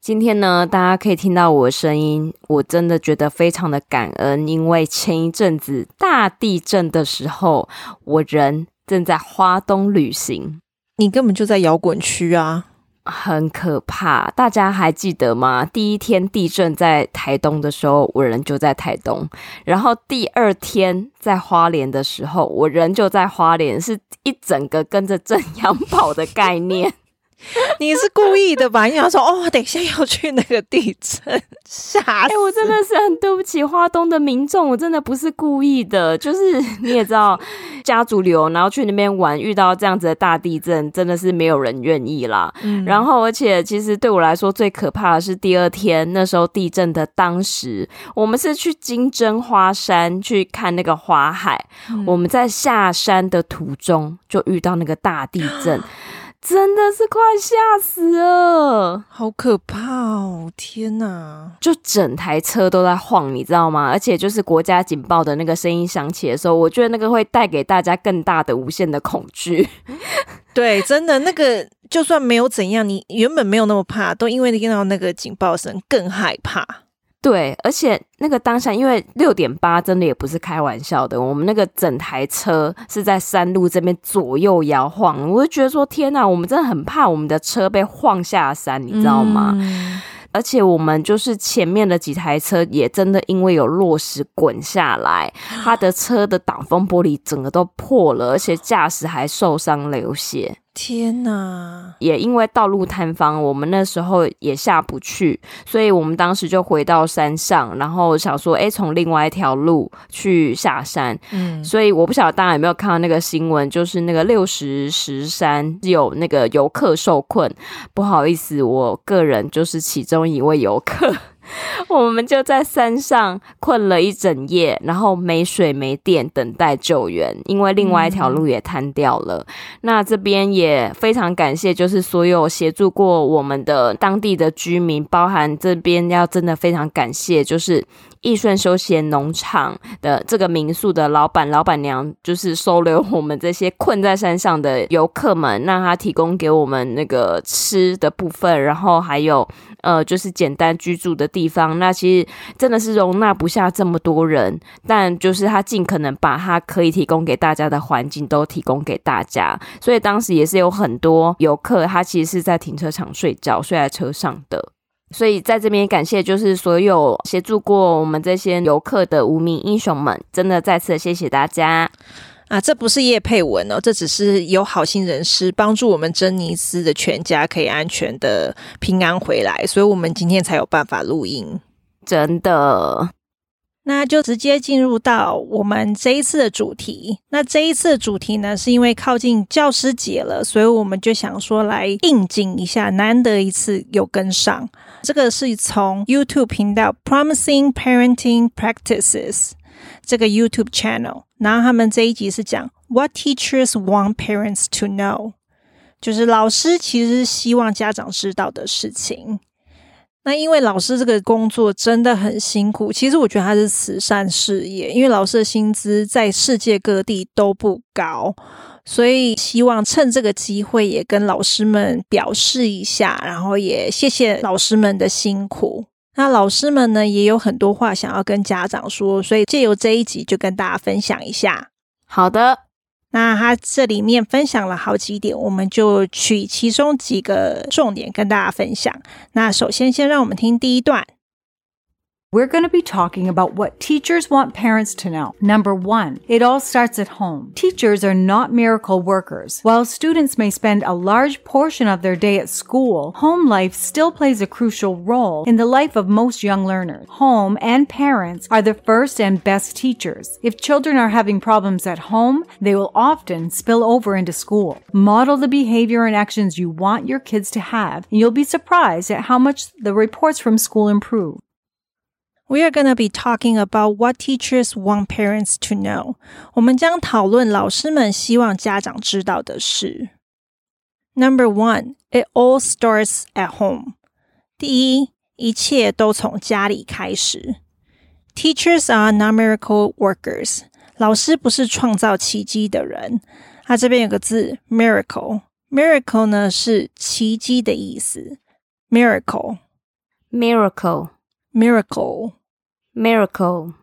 今天呢，大家可以听到我的声音，我真的觉得非常的感恩，因为前一阵子大地震的时候，我人正在花东旅行。你根本就在摇滚区啊，很可怕。大家还记得吗？第一天地震在台东的时候，我人就在台东，然后第二天在花莲的时候，我人就在花莲，是一整个跟着震央跑的概念。你是故意的吧？因为他说哦，等一下要去那个地震，吓死！哎、欸，我真的是很对不起花东的民众，我真的不是故意的。就是 你也知道，家族旅游然后去那边玩，遇到这样子的大地震，真的是没有人愿意啦。嗯、然后，而且其实对我来说最可怕的是第二天，那时候地震的当时，我们是去金针花山去看那个花海，嗯、我们在下山的途中就遇到那个大地震。真的是快吓死了，好可怕哦！天哪，就整台车都在晃，你知道吗？而且就是国家警报的那个声音响起的时候，我觉得那个会带给大家更大的无限的恐惧。对，真的，那个就算没有怎样，你原本没有那么怕，都因为听到那个警报声更害怕。对，而且那个当下，因为六点八真的也不是开玩笑的，我们那个整台车是在山路这边左右摇晃，我就觉得说天哪，我们真的很怕我们的车被晃下山，你知道吗？嗯、而且我们就是前面的几台车也真的因为有落石滚下来，他的车的挡风玻璃整个都破了，而且驾驶还受伤流血。天呐！也因为道路坍方，我们那时候也下不去，所以我们当时就回到山上，然后想说，哎，从另外一条路去下山。嗯，所以我不晓得大家有没有看到那个新闻，就是那个六十石山有那个游客受困。不好意思，我个人就是其中一位游客。我们就在山上困了一整夜，然后没水没电，等待救援，因为另外一条路也瘫掉了。嗯、那这边也非常感谢，就是所有协助过我们的当地的居民，包含这边要真的非常感谢，就是。益顺休闲农场的这个民宿的老板、老板娘，就是收留我们这些困在山上的游客们，让他提供给我们那个吃的部分，然后还有呃，就是简单居住的地方。那其实真的是容纳不下这么多人，但就是他尽可能把他可以提供给大家的环境都提供给大家。所以当时也是有很多游客，他其实是在停车场睡觉，睡在车上的。所以在这边感谢，就是所有协助过我们这些游客的无名英雄们，真的再次谢谢大家啊！这不是叶佩文哦，这只是有好心人士帮助我们珍妮斯的全家可以安全的平安回来，所以我们今天才有办法录音。真的。那就直接进入到我们这一次的主题。那这一次的主题呢，是因为靠近教师节了，所以我们就想说来应景一下，难得一次有跟上。这个是从 YouTube 频道 Promising Parenting Practices 这个 YouTube channel，然后他们这一集是讲 What Teachers Want Parents to Know，就是老师其实希望家长知道的事情。那因为老师这个工作真的很辛苦，其实我觉得他是慈善事业，因为老师的薪资在世界各地都不高，所以希望趁这个机会也跟老师们表示一下，然后也谢谢老师们的辛苦。那老师们呢，也有很多话想要跟家长说，所以借由这一集就跟大家分享一下。好的。那他这里面分享了好几点，我们就取其中几个重点跟大家分享。那首先，先让我们听第一段。We're going to be talking about what teachers want parents to know. Number one, it all starts at home. Teachers are not miracle workers. While students may spend a large portion of their day at school, home life still plays a crucial role in the life of most young learners. Home and parents are the first and best teachers. If children are having problems at home, they will often spill over into school. Model the behavior and actions you want your kids to have, and you'll be surprised at how much the reports from school improve. We are gonna be talking about what teachers want parents to know. 我们将讨论老师们希望家长知道的事。Number one, it all starts at home. 第一，一切都从家里开始。Teachers are not miracle workers. 老师不是创造奇迹的人。它这边有个字 miracle，miracle miracle 呢是奇迹的意思。miracle，miracle，miracle。 Miracle.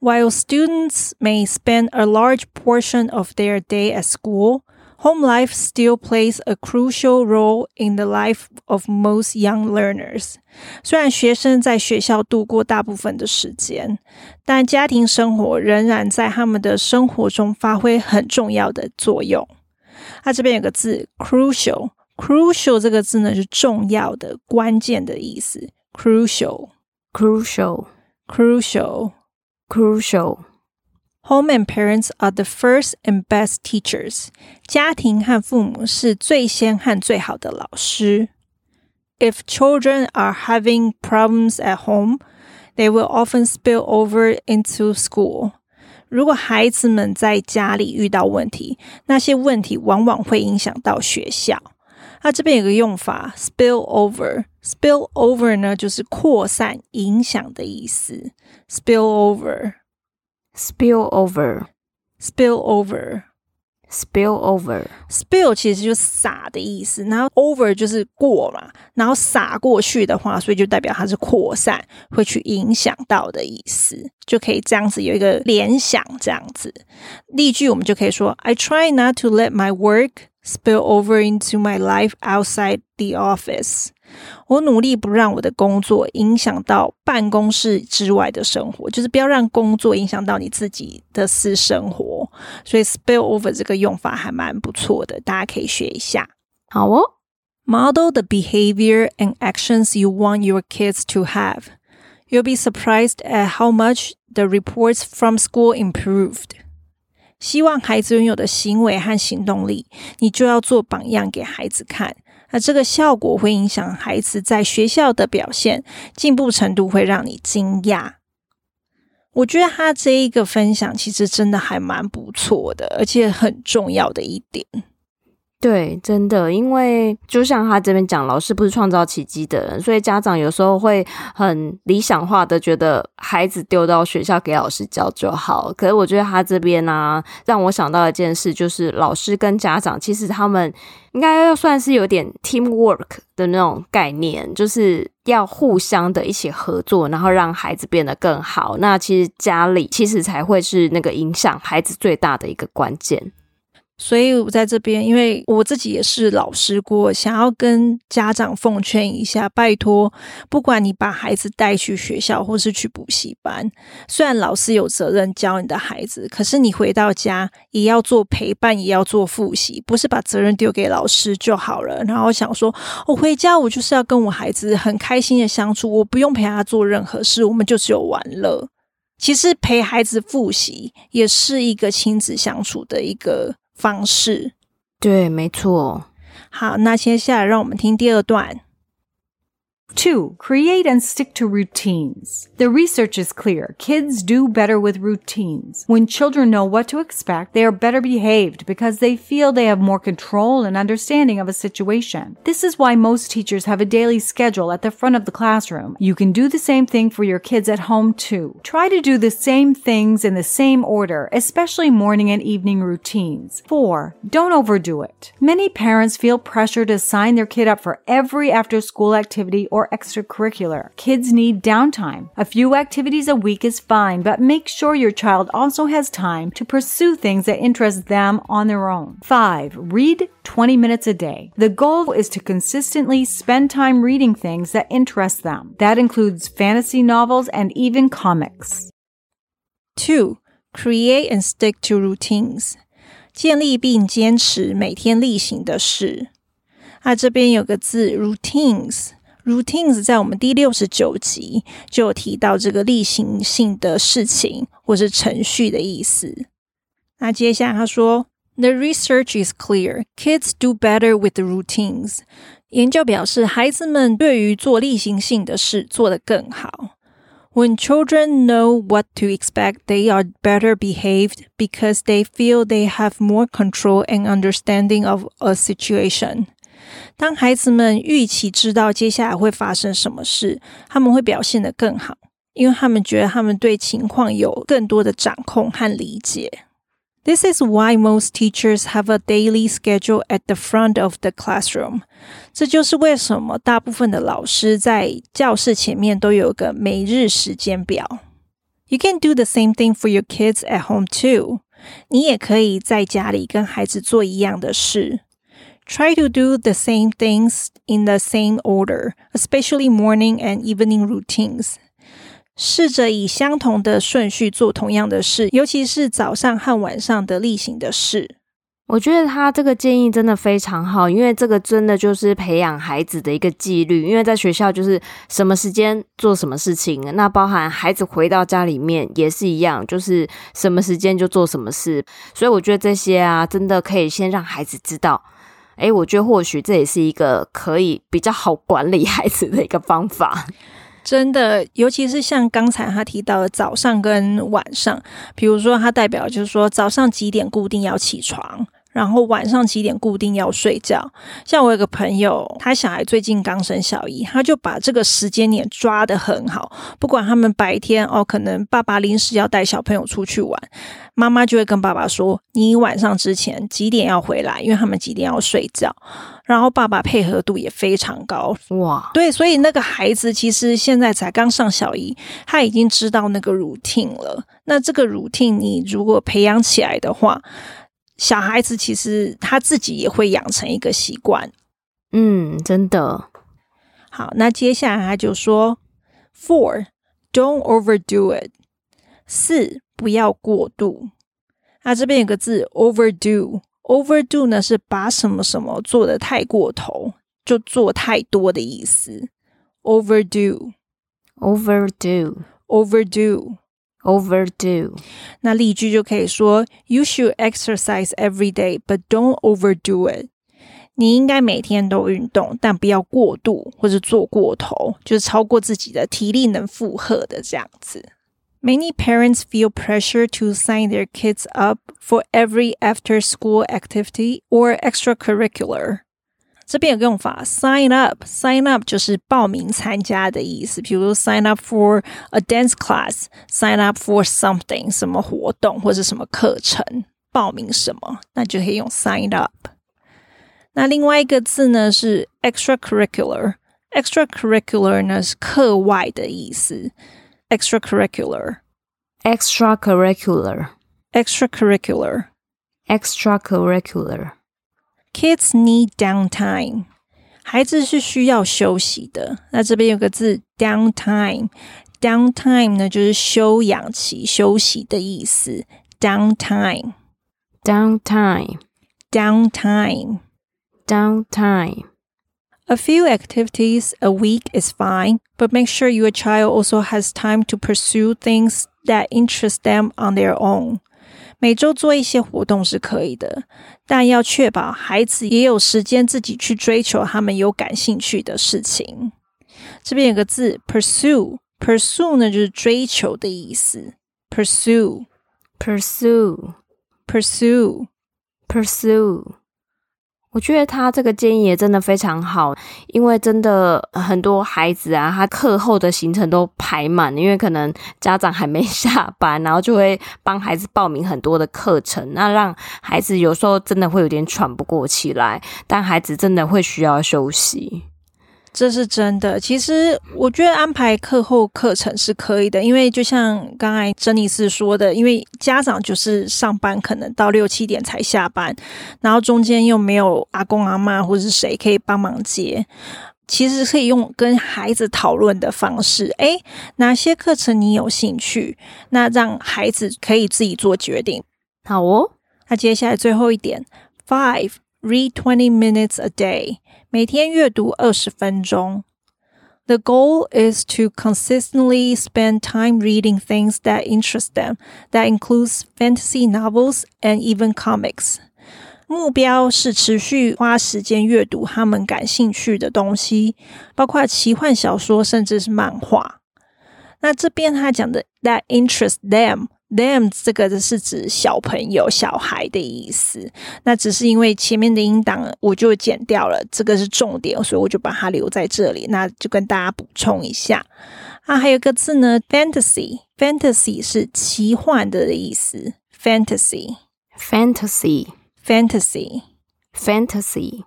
While students may spend a large portion of their day at school, home life still plays a crucial role in the life of most young learners. 虽然学生在学校度过大部分的时间，但家庭生活仍然在他们的生活中发挥很重要的作用。它这边有个字 crucial，crucial 这个字呢是重要的、关键的意思。crucial，crucial。Crucial, crucial. Home and parents are the first and best teachers. 家庭和父母是最先和最好的老师。If children are having problems at home, they will often spill over into school. 如果孩子们在家里遇到问题，那些问题往往会影响到学校。那这边有个用法，spill over。 spill over 呢，就是扩散、影响的意思。spill over，spill over，spill over，spill over，spill 其实就是洒的意思，然后 over 就是过嘛，然后洒过去的话，所以就代表它是扩散，会去影响到的意思，就可以这样子有一个联想，这样子。例句我们就可以说：I try not to let my work spill over into my life outside the office。我努力不让我的工作影响到办公室之外的生活，就是不要让工作影响到你自己的私生活。所以 spill over 这个用法还蛮不错的，大家可以学一下。好哦，model the behavior and actions you want your kids to have. You'll be surprised at how much the reports from school improved. 希望孩子拥有的行为和行动力，你就要做榜样给孩子看。那这个效果会影响孩子在学校的表现，进步程度会让你惊讶。我觉得他这一个分享其实真的还蛮不错的，而且很重要的一点。对，真的，因为就像他这边讲，老师不是创造奇迹的人，所以家长有时候会很理想化的觉得孩子丢到学校给老师教就好。可是我觉得他这边呢、啊，让我想到一件事，就是老师跟家长其实他们应该算是有点 teamwork 的那种概念，就是要互相的一起合作，然后让孩子变得更好。那其实家里其实才会是那个影响孩子最大的一个关键。所以我在这边，因为我自己也是老师过，想要跟家长奉劝一下，拜托，不管你把孩子带去学校或是去补习班，虽然老师有责任教你的孩子，可是你回到家也要做陪伴，也要做复习，不是把责任丢给老师就好了。然后想说，我回家我就是要跟我孩子很开心的相处，我不用陪他做任何事，我们就只有玩乐。其实陪孩子复习也是一个亲子相处的一个。方式，对，没错。好，那接下来让我们听第二段。Two, create and stick to routines. The research is clear. Kids do better with routines. When children know what to expect, they are better behaved because they feel they have more control and understanding of a situation. This is why most teachers have a daily schedule at the front of the classroom. You can do the same thing for your kids at home too. Try to do the same things in the same order, especially morning and evening routines. Four, don't overdo it. Many parents feel pressure to sign their kid up for every after school activity or extracurricular. Kids need downtime. A few activities a week is fine, but make sure your child also has time to pursue things that interest them on their own. Five, read 20 minutes a day. The goal is to consistently spend time reading things that interest them. That includes fantasy novels and even comics. Two, create and stick to routines. 建立并坚持每天例行的事。啊，这边有个字 routines。 Routines 在我们第六十九集就有提到这个例行性的事情或是程序的意思。那接下来他说，The research is clear. Kids do better with the routines. 研究表示，孩子们对于做例行性的事做得更好。 When children know what to expect, they are better behaved because they feel they have more control and understanding of a situation. 当孩子们预期知道接下来会发生什么事，他们会表现得更好，因为他们觉得他们对情况有更多的掌控和理解。This is why most teachers have a daily schedule at the front of the classroom. 这就是为什么大部分的老师在教室前面都有个每日时间表。You can do the same thing for your kids at home too. 你也可以在家里跟孩子做一样的事。Try to do the same things in the same order, especially morning and evening routines. 试着以相同的顺序做同样的事，尤其是早上和晚上的例行的事。我觉得他这个建议真的非常好，因为这个真的就是培养孩子的一个纪律。因为在学校就是什么时间做什么事情，那包含孩子回到家里面也是一样，就是什么时间就做什么事。所以我觉得这些啊，真的可以先让孩子知道。诶，我觉得或许这也是一个可以比较好管理孩子的一个方法。真的，尤其是像刚才他提到的早上跟晚上，比如说他代表就是说早上几点固定要起床。然后晚上几点固定要睡觉？像我有个朋友，他小孩最近刚生小一，他就把这个时间点抓得很好。不管他们白天哦，可能爸爸临时要带小朋友出去玩，妈妈就会跟爸爸说：“你晚上之前几点要回来？”因为他们几点要睡觉。然后爸爸配合度也非常高。哇，对，所以那个孩子其实现在才刚上小一，他已经知道那个 routine 了。那这个 routine 你如果培养起来的话，小孩子其实他自己也会养成一个习惯，嗯，真的。好，那接下来他就说，Four, don't overdo it。四，不要过度。那这边有个字，overdo，overdo 呢是把什么什么做得太过头，就做太多的意思。overdo，overdo，overdo。Overdo，那例句就可以说：You should exercise every day, but don't overdo it。你应该每天都运动，但不要过度或者做过头，就是超过自己的体力能负荷的这样子。Many parents feel pressure to sign their kids up for every after-school activity or extracurricular. 这边有个用法，sign up，sign up 就是报名参加的意思。比如 sign up for a dance class，sign up for something，什么活动或者什么课程，报名什么，那就可以用 sign up。那另外一个字呢是 extracurricular，extracurricular 呢是课外的意思。extracurricular，extracurricular，extracurricular。 Kids need downtime，孩子是需要休息的。那这边有个字 downtime，downtime 呢就是休养期、休息的意思。downtime，downtime，downtime。A few activities a week is fine, but make sure your child also has time to pursue things that interest them on their own. 每周做一些活动是可以的，但要确保孩子也有时间自己去追求他们有感兴趣的事情。这边有个字 pursue，pursue 呢就是追求的意思。pursue，pursue，pursue。我觉得他这个建议也真的非常好，因为真的很多孩子啊，他课后的行程都排满，因为可能家长还没 下班，然后就会帮孩子报名很多的课程，那让孩子有时候真的会有点喘不过气来，但孩子真的会需要休息。这是真的。其实我觉得安排课后课程是可以的，因为就像刚才珍妮斯说的，因为家长就是上班可能到六七点才下班，然后中间又没有阿公阿妈或者是谁可以帮忙接，其实可以用跟孩子讨论的方式，诶，哪些课程你有兴趣？那让孩子可以自己做决定。好哦，那接下来最后一点，Five, read twenty minutes a day。每天阅读二十分钟。The goal is to consistently spend time reading things that interest them. That includes fantasy novels and even comics. 目标是持续花时间阅读他们感兴趣的东西，包括奇幻小说，甚至是漫画。 那这边他讲的 that interest them。 Them 这个是指小朋友、小孩的意思。那只是因为前面的音档我就剪掉了，这个是重点，所以我就把它留在这里。那就跟大家补充一下啊，还有个字呢，fantasy，fantasy 是奇幻的的意思。fantasy，fantasy，fantasy，fantasy。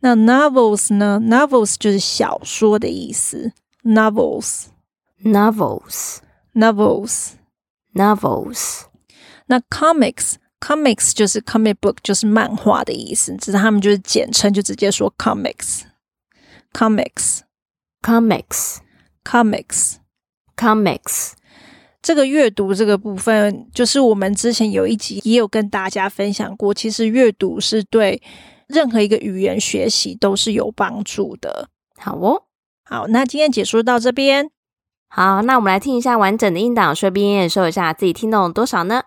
那 novels 呢？novels 就是小说的意思。novels，novels，novels。Novels，那 comics，comics 就是 comic book，就是漫画的意思。只是他们就是简称，就直接说 comics。comics。comics。comics。comics。这个阅读这个部分，就是我们之前有一集也有跟大家分享过。其实阅读是对任何一个语言学习都是有帮助的。好哦，好，那今天解说到这边。好，那我们来听一下完整的音档，顺便验收一下自己听懂多少呢？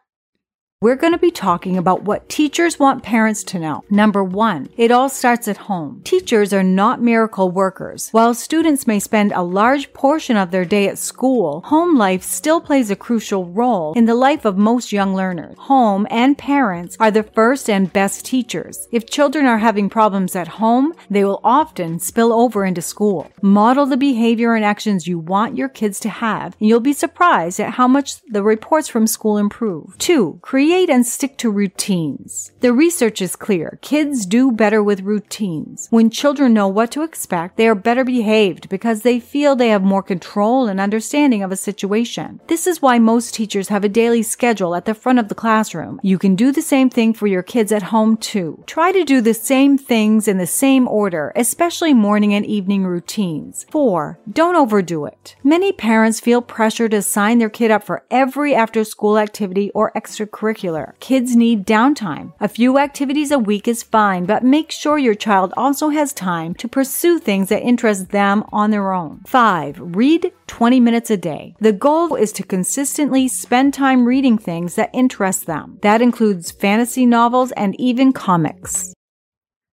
？We're going to be talking about what teachers want parents to know. Number one, it all starts at home. Teachers are not miracle workers. While students may spend a large portion of their day at school, home life still plays a crucial role in the life of most young learners. Home and parents are the first and best teachers. If children are having problems at home, they will often spill over into school. Model the behavior and actions you want your kids to have, and you'll be surprised at how much the reports from school improve. Two, create Create and stick to routines. The research is clear. Kids do better with routines. When children know what to expect, they are better behaved because they feel they have more control and understanding of a situation. This is why most teachers have a daily schedule at the front of the classroom. You can do the same thing for your kids at home too. Try to do the same things in the same order, especially morning and evening routines. 4. Don't overdo it. Many parents feel pressure to sign their kid up for every after school activity or extracurricular Kids need downtime. A few activities a week is fine, but make sure your child also has time to pursue things that interest them on their own. 5. Read 20 minutes a day. The goal is to consistently spend time reading things that interest them. That includes fantasy novels and even comics.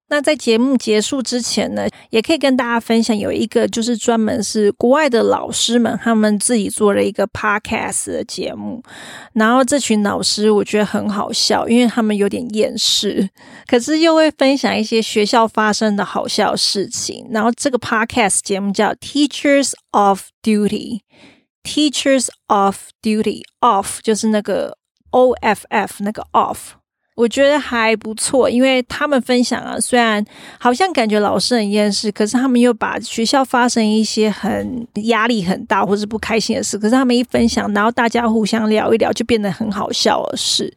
那在节目结束之前呢，也可以跟大家分享，有一个就是专门是国外的老师们，他们自己做了一个 podcast 的节目。然后这群老师我觉得很好笑，因为他们有点厌世，可是又会分享一些学校发生的好笑事情。然后这个 podcast 节目叫 Teachers of Duty，Teachers of Duty，off 就是那个 O F F 那个 off。我觉得还不错，因为他们分享啊，虽然好像感觉老师很厌世，可是他们又把学校发生一些很压力很大或是不开心的事，可是他们一分享，然后大家互相聊一聊，就变得很好笑的事。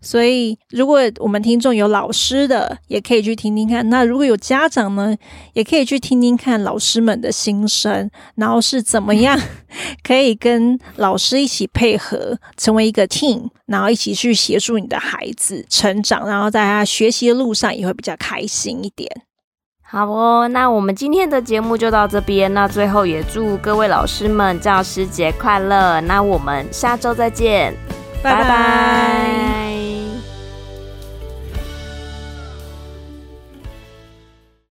所以，如果我们听众有老师的，也可以去听听看。那如果有家长呢，也可以去听听看老师们的心声，然后是怎么样 可以跟老师一起配合，成为一个 team，然后一起去协助你的孩子成长，然后在他学习的路上也会比较开心一点。好哦，那我们今天的节目就到这边。那最后也祝各位老师们教师节快乐。那我们下周再见，拜拜。